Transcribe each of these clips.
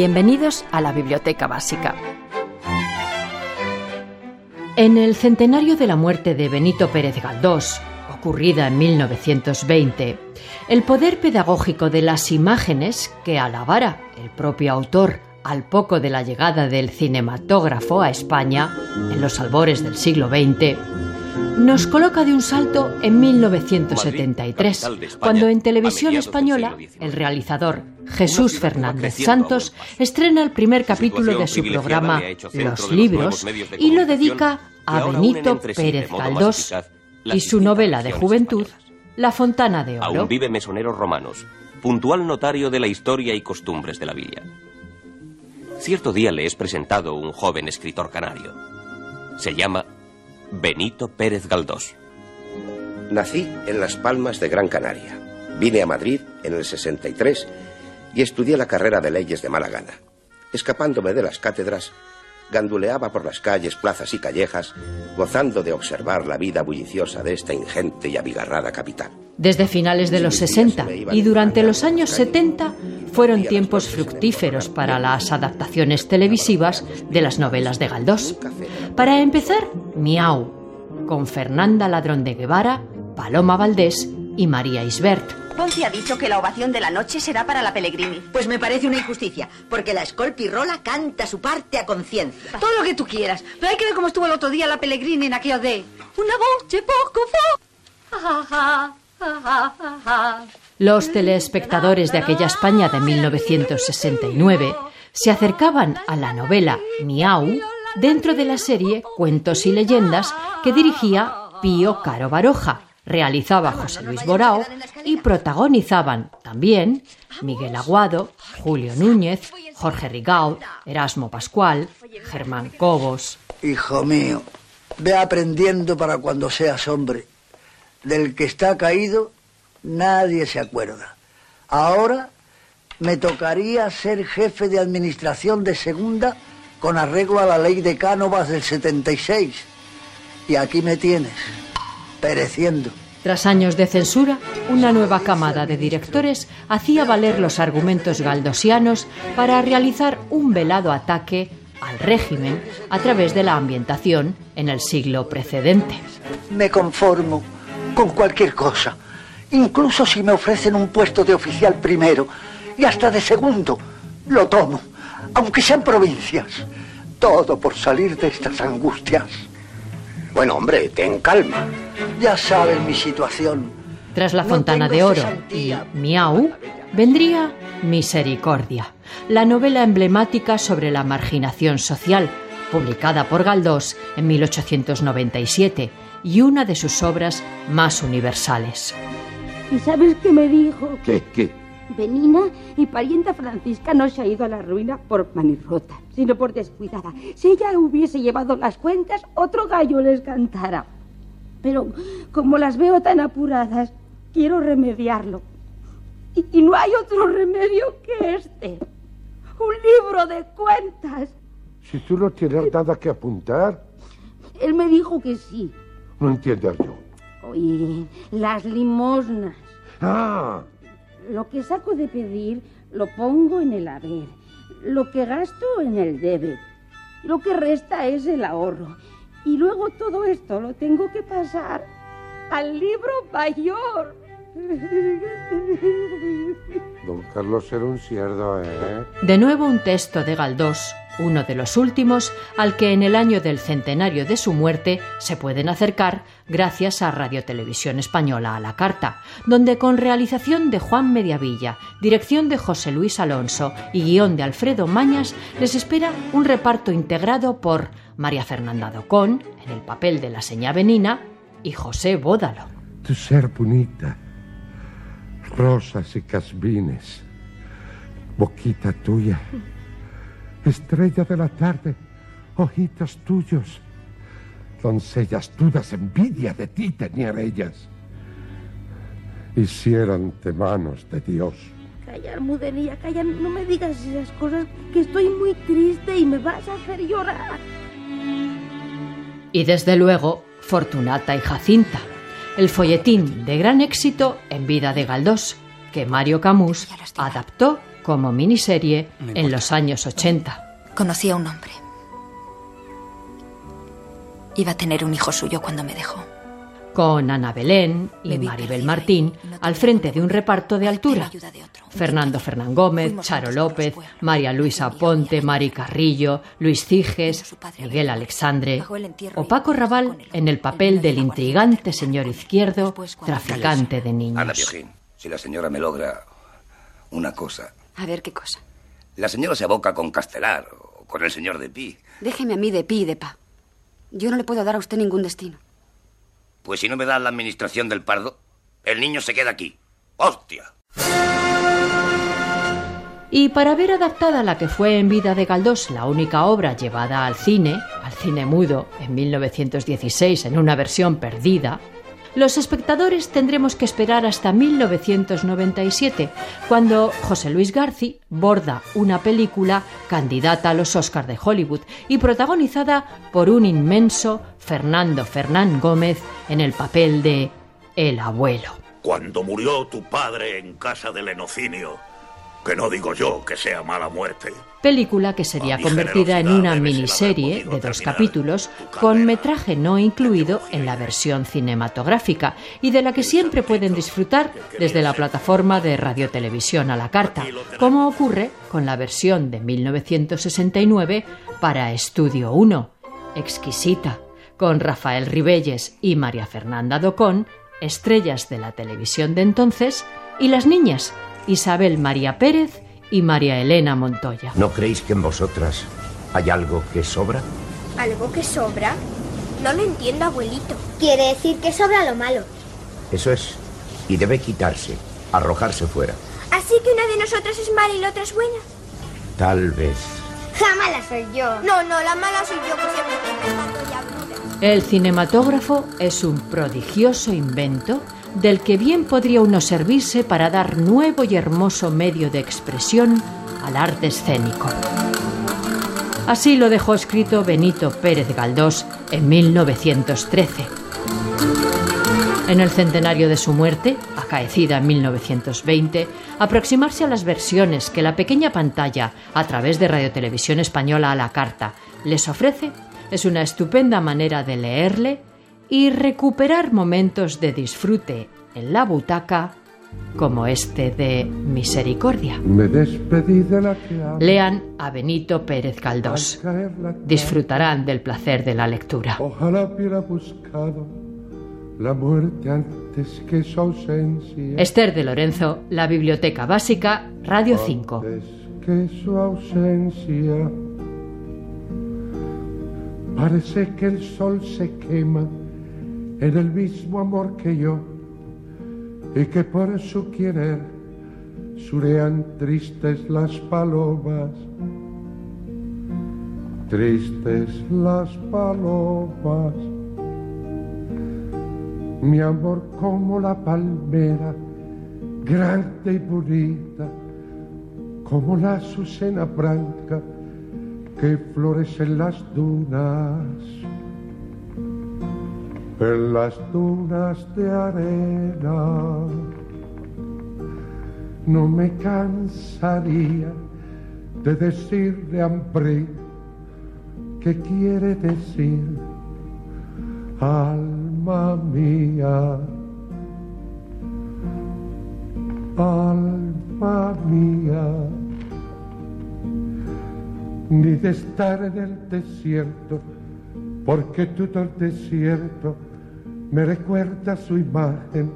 Bienvenidos a la Biblioteca Básica. En el centenario de la muerte de Benito Pérez Galdós, ocurrida en 1920, el poder pedagógico de las imágenes que alabara el propio autor al poco de la llegada del cinematógrafo a España, en los albores del siglo XX, nos coloca de un salto en 1973, cuando en televisión española el realizador Jesús Fernández Santos estrena el primer capítulo de su programa Los Libros y lo dedica a Benito Pérez Galdós y su novela de juventud La Fontana de Oro. Aún vive mesoneros romanos, puntual notario de la historia y costumbres de la villa. Cierto día le es presentado un joven escritor canario. Se llama Benito Pérez Galdós. Nací en Las Palmas de Gran Canaria. Vine a Madrid en el 63 y estudié la carrera de leyes de mala gana. Escapándome de las cátedras, ganduleaba por las calles, plazas y callejas, gozando de observar la vida bulliciosa de esta ingente y abigarrada capital. Desde finales de los 60 y durante los años 70 fueron tiempos fructíferos para las adaptaciones televisivas de las novelas de Galdós. Para empezar, Miau, con Fernanda Ladrón de Guevara, Paloma Valdés y María Isbert. Ponce ha dicho que la ovación de la noche será para la Pellegrini. Pues me parece una injusticia, porque la Scolpirola canta su parte a conciencia. Todo lo que tú quieras, pero hay que ver cómo estuvo el otro día la Pellegrini en aquello de... Una voce poco fo... Los telespectadores de aquella España de 1969 se acercaban a la novela Miau dentro de la serie Cuentos y Leyendas que dirigía Pío Caro Baroja, realizaba José Luis Borao y protagonizaban también Miguel Aguado, Julio Núñez, Jorge Rigaud, Erasmo Pascual, Germán Cobos. Hijo mío, ve aprendiendo para cuando seas hombre. Del que está caído nadie se acuerda. Ahora me tocaría ser jefe de administración de segunda con arreglo a la ley de Cánovas del 76. Y aquí me tienes, pereciendo. Tras años de censura, una nueva camada de directores hacía valer los argumentos galdosianos para realizar un velado ataque al régimen a través de la ambientación en el siglo precedente. Me conformo con cualquier cosa, incluso si me ofrecen un puesto de oficial primero y hasta de segundo, lo tomo, aunque sean provincias. Todo por salir de estas angustias. Bueno, hombre, ten calma. Ya saben mi situación. Tras la No Fontana de Oro y. Miau, vendría Misericordia, la novela emblemática sobre la marginación social, publicada por Galdós en 1897 y una de sus obras más universales. ¿Y sabes qué me dijo? ¿Qué? ¿Qué? Benina y parienta Francisca no se ha ido a la ruina por manirrota, sino por descuidada. Si ella hubiese llevado las cuentas, otro gallo les cantara. Pero como las veo tan apuradas, quiero remediarlo. Y, y no hay otro remedio que este. Un libro de cuentas. Si tú no tienes nada que apuntar, Él me dijo que sí. no entiendo yo. Oye, las limosnas. Ah, Lo que saco de pedir lo pongo en el haber. Lo que gasto en el debe. Lo que resta es el ahorro. Y luego todo esto lo tengo que pasar al libro mayor. don Carlos era un cierdo, ¿eh? De nuevo un texto de Galdós, uno de los últimos al que en el año del centenario de su muerte se pueden acercar gracias a Radio Televisión Española a la carta, donde con realización de Juan Mediavilla, dirección de José Luis Alonso y guion de Alfredo Mañas, les espera un reparto integrado por María Fernanda Docón, en el papel de la señá Benina, y José Bódalo. Tu ser bonita, rosas y casbines, boquita tuya, estrella de la tarde, ojitos tuyos, doncellas dudas, envidia de ti tenían ellas. Hiciérante manos de Dios. Calla, Almudenilla, calla, no me digas esas cosas, que estoy muy triste y me vas a hacer llorar. Y desde luego, Fortunata y Jacinta, el folletín de gran éxito en vida de Galdós, que Mario Camus adaptó como miniserie en los años 80. Conocí a un hombre. Iba a tener un hijo suyo cuando me dejó. Con Ana Belén y Maribel Martín al frente de un reparto de altura. Fernando Fernán Gómez, Charo López, María Luisa Ponte, Mari Carrillo, Luis Ciges, Miguel Alexandre o Paco Raval en el papel del intrigante señor izquierdo, traficante de niños. Si la señora me logra una cosa. A ver qué cosa. La señora se aboca con Castelar o con el señor de Pi. Déjeme a mí de Pi y de Pa. Yo no le puedo dar a usted ningún destino. Pues si no me da la administración del pardo, el niño se queda aquí. ¡Hostia! Y para ver adaptada la que fue en vida de Galdós la única obra llevada al cine, al cine mudo, en 1916 en una versión perdida, los espectadores tendremos que esperar hasta 1997, cuando José Luis Garci borda una película candidata a los Oscars de Hollywood y protagonizada por un inmenso Fernando Fernán Gómez en el papel de El abuelo. Cuando murió tu padre en casa del enocinio, que no digo yo que sea mala muerte. Película que sería convertida en una miniserie de dos capítulos con metraje no incluido en la versión cinematográfica y de la que siempre pueden disfrutar desde la plataforma de radiotelevisión a la carta, como ocurre con la versión de 1969 para Estudio 1, exquisita, con Rafael Ribelles y María Fernanda Docón, estrellas de la televisión de entonces, y las niñas Isabel María Pérez y María Elena Montoya. ¿No creéis que en vosotras hay algo que sobra? ¿Algo que sobra? No lo entiendo, abuelito. Quiere decir que sobra lo malo. Eso es. Y debe quitarse, arrojarse fuera. ¿Así que una de nosotras es mala y la otra es buena? Tal vez. La mala soy yo. No, no, la mala soy yo que siempre El cinematógrafo es un prodigioso invento del que bien podría uno servirse para dar nuevo y hermoso medio de expresión al arte escénico. Así lo dejó escrito Benito Pérez Galdós en 1913. En el centenario de su muerte, acaecida en 1920, aproximarse a las versiones que la pequeña pantalla, a través de Radiotelevisión Española a la carta, les ofrece es una estupenda manera de leerle y recuperar momentos de disfrute en la butaca como este de Misericordia. Me despedí de la que Lean a Benito Pérez Galdós. Disfrutarán del placer de la lectura. Ojalá hubiera buscado la muerte antes que su ausencia. Esther de Lorenzo, La Biblioteca Básica, Radio 5. Antes que su ausencia. Parece que el sol se quema en el mismo amor que yo y que por su querer surean tristes las palomas, tristes las palomas. Mi amor como la palmera, grande y bonita, como la azucena blanca que florece en las dunas en las dunas de arena. No me cansaría de decirle hambre qué quiere decir alma mía, alma mía, ni de estar en el desierto, porque todo el desierto me recuerda su imagen,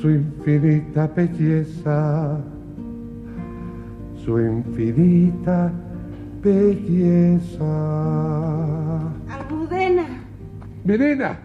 su infinita belleza, su infinita belleza. Almudena. Menina,